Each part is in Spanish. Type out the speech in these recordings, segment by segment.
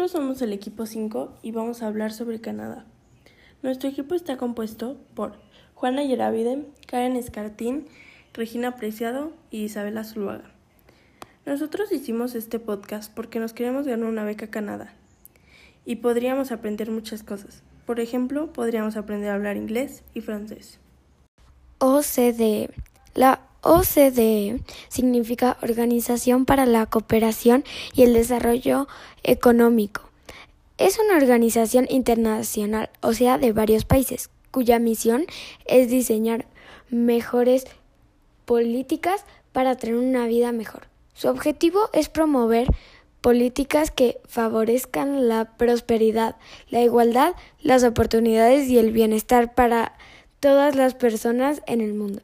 Nosotros somos el equipo 5 y vamos a hablar sobre Canadá. Nuestro equipo está compuesto por Juana Yeravide, Karen Escartín, Regina Preciado y Isabela Zuluaga. Nosotros hicimos este podcast porque nos queremos ganar una beca Canadá y podríamos aprender muchas cosas. Por ejemplo, podríamos aprender a hablar inglés y francés. OCDE. La OCDE significa Organización para la Cooperación y el Desarrollo Económico. Es una organización internacional, o sea, de varios países, cuya misión es diseñar mejores políticas para tener una vida mejor. Su objetivo es promover políticas que favorezcan la prosperidad, la igualdad, las oportunidades y el bienestar para todas las personas en el mundo.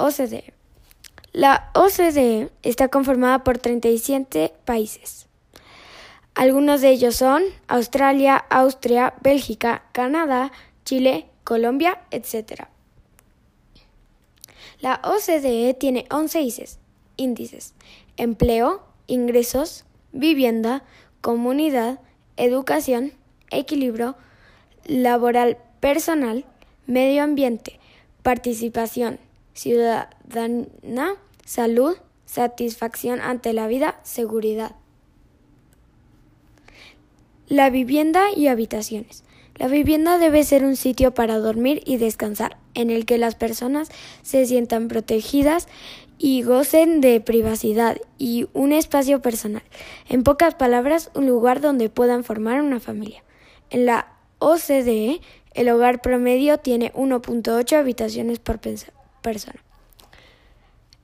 OCDE. La OCDE está conformada por 37 países. Algunos de ellos son Australia, Austria, Bélgica, Canadá, Chile, Colombia, etc. La OCDE tiene 11 índices, empleo, ingresos, vivienda, comunidad, educación, equilibrio laboral personal, medio ambiente, participación, ciudadana, salud, satisfacción ante la vida, seguridad. La vivienda y habitaciones. La vivienda debe ser un sitio para dormir y descansar, en el que las personas se sientan protegidas y gocen de privacidad y un espacio personal. En pocas palabras, un lugar donde puedan formar una familia. En la OCDE, el hogar promedio tiene 1.8 habitaciones por persona.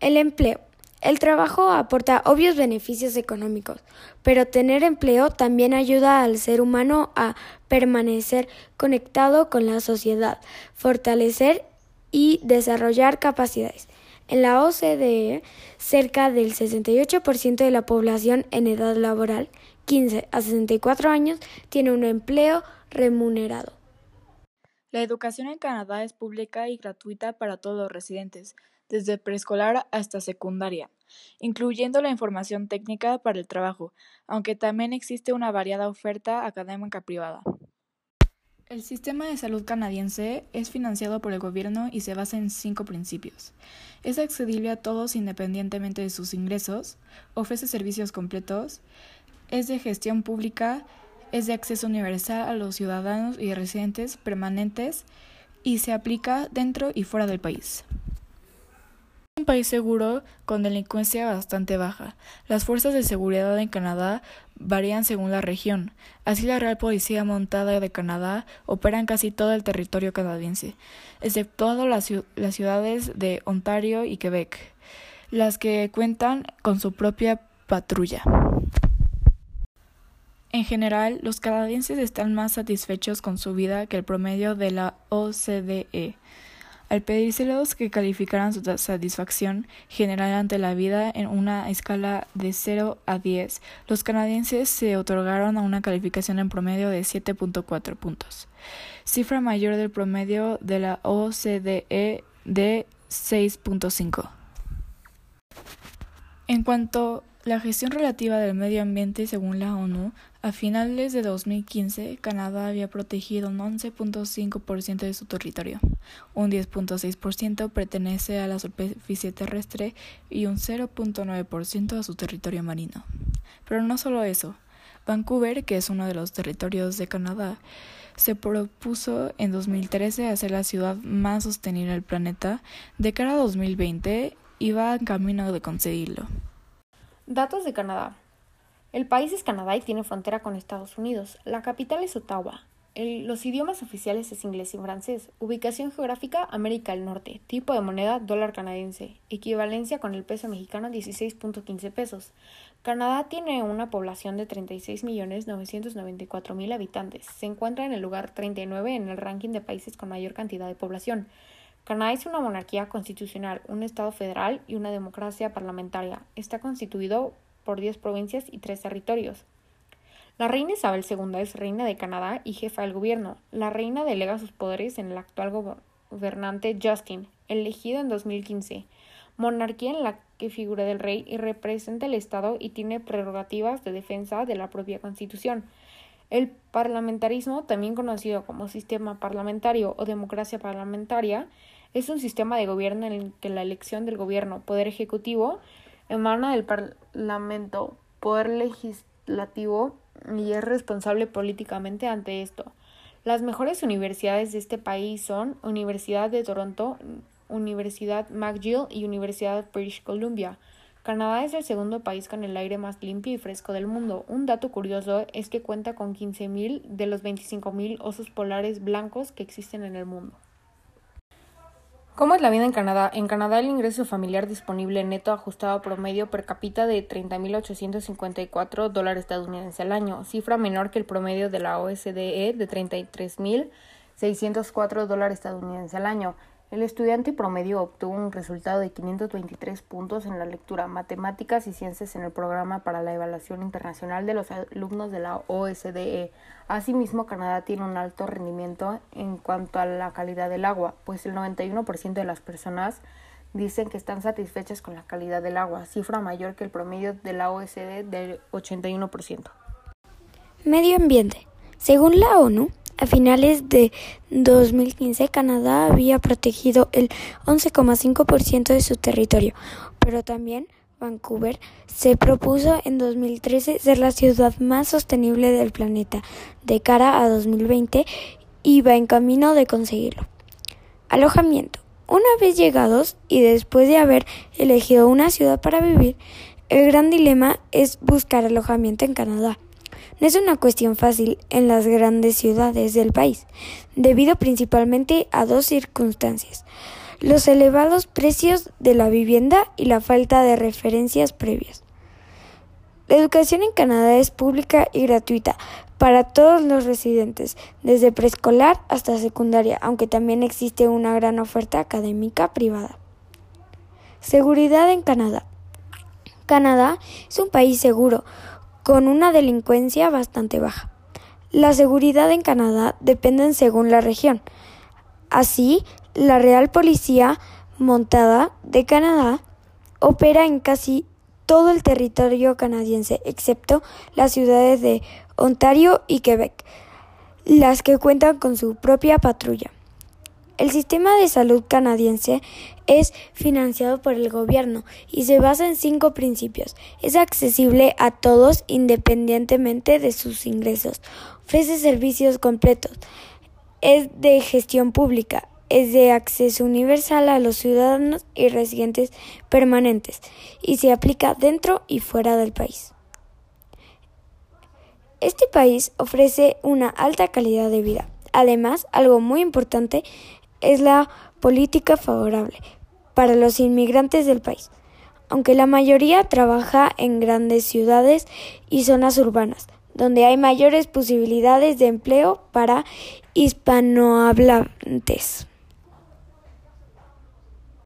El empleo. El trabajo aporta obvios beneficios económicos, pero tener empleo también ayuda al ser humano a permanecer conectado con la sociedad, fortalecer y desarrollar capacidades. En la OCDE, cerca del 68% de la población en edad laboral, 15 a 64 años, tiene un empleo remunerado. La educación en Canadá es pública y gratuita para todos los residentes, desde preescolar hasta secundaria, incluyendo la información técnica para el trabajo, aunque también existe una variada oferta académica privada. El sistema de salud canadiense es financiado por el gobierno y se basa en cinco principios. Es accesible a todos independientemente de sus ingresos, ofrece servicios completos, es de gestión pública, es de acceso universal a los ciudadanos y residentes permanentes y se aplica dentro y fuera del país un país seguro con delincuencia bastante baja. Las fuerzas de seguridad en Canadá varían según la región. Así la Real Policía Montada de Canadá opera en casi todo el territorio canadiense, exceptuando las, las ciudades de Ontario y Quebec, las que cuentan con su propia patrulla. En general, los canadienses están más satisfechos con su vida que el promedio de la OCDE. Al pedírselos que calificaran su satisfacción general ante la vida en una escala de 0 a 10, los canadienses se otorgaron a una calificación en promedio de 7.4 puntos, cifra mayor del promedio de la OCDE de 6.5. En cuanto la gestión relativa del medio ambiente según la ONU, a finales de 2015, Canadá había protegido un 11.5% de su territorio, un 10.6% pertenece a la superficie terrestre y un 0.9% a su territorio marino. Pero no solo eso, Vancouver, que es uno de los territorios de Canadá, se propuso en 2013 hacer la ciudad más sostenible del planeta. De cara a 2020, iba en camino de conseguirlo. Datos de Canadá. El país es Canadá y tiene frontera con Estados Unidos. La capital es Ottawa. los idiomas oficiales es inglés y francés. Ubicación geográfica América del Norte. Tipo de moneda dólar canadiense. Equivalencia con el peso mexicano 16.15 pesos. Canadá tiene una población de 36.994.000 habitantes. Se encuentra en el lugar 39 en el ranking de países con mayor cantidad de población. Canadá es una monarquía constitucional, un Estado federal y una democracia parlamentaria. Está constituido por 10 provincias y 3 territorios. La reina Isabel II es reina de Canadá y jefa del gobierno. La reina delega sus poderes en el actual gobernante Justin, elegido en 2015. Monarquía en la que figura del rey y representa el Estado y tiene prerrogativas de defensa de la propia Constitución. El parlamentarismo, también conocido como sistema parlamentario o democracia parlamentaria, es un sistema de gobierno en el que la elección del gobierno, poder ejecutivo, emana del Parlamento, poder legislativo y es responsable políticamente ante esto. Las mejores universidades de este país son Universidad de Toronto, Universidad McGill y Universidad British Columbia. Canadá es el segundo país con el aire más limpio y fresco del mundo. Un dato curioso es que cuenta con 15.000 de los 25.000 osos polares blancos que existen en el mundo. ¿Cómo es la vida en Canadá? En Canadá el ingreso familiar disponible neto ajustado promedio per cápita de 30.854 dólares estadounidenses al año, cifra menor que el promedio de la OSDE de 33.604 dólares estadounidenses al año. El estudiante promedio obtuvo un resultado de 523 puntos en la lectura, matemáticas y ciencias en el programa para la evaluación internacional de los alumnos de la OSDE. Asimismo, Canadá tiene un alto rendimiento en cuanto a la calidad del agua, pues el 91% de las personas dicen que están satisfechas con la calidad del agua, cifra mayor que el promedio de la OSDE del 81%. Medio ambiente. Según la ONU, a finales de 2015, Canadá había protegido el 11,5% de su territorio, pero también Vancouver se propuso en 2013 ser la ciudad más sostenible del planeta de cara a 2020 y va en camino de conseguirlo. Alojamiento. Una vez llegados y después de haber elegido una ciudad para vivir, el gran dilema es buscar alojamiento en Canadá. No es una cuestión fácil en las grandes ciudades del país, debido principalmente a dos circunstancias los elevados precios de la vivienda y la falta de referencias previas. La educación en Canadá es pública y gratuita para todos los residentes, desde preescolar hasta secundaria, aunque también existe una gran oferta académica privada. Seguridad en Canadá. Canadá es un país seguro, con una delincuencia bastante baja. La seguridad en Canadá depende según la región. Así, la Real Policía Montada de Canadá opera en casi todo el territorio canadiense, excepto las ciudades de Ontario y Quebec, las que cuentan con su propia patrulla. El sistema de salud canadiense es financiado por el gobierno y se basa en cinco principios. Es accesible a todos independientemente de sus ingresos. Ofrece servicios completos. Es de gestión pública. Es de acceso universal a los ciudadanos y residentes permanentes y se aplica dentro y fuera del país. Este país ofrece una alta calidad de vida. Además, algo muy importante es la política favorable para los inmigrantes del país, aunque la mayoría trabaja en grandes ciudades y zonas urbanas, donde hay mayores posibilidades de empleo para hispanohablantes.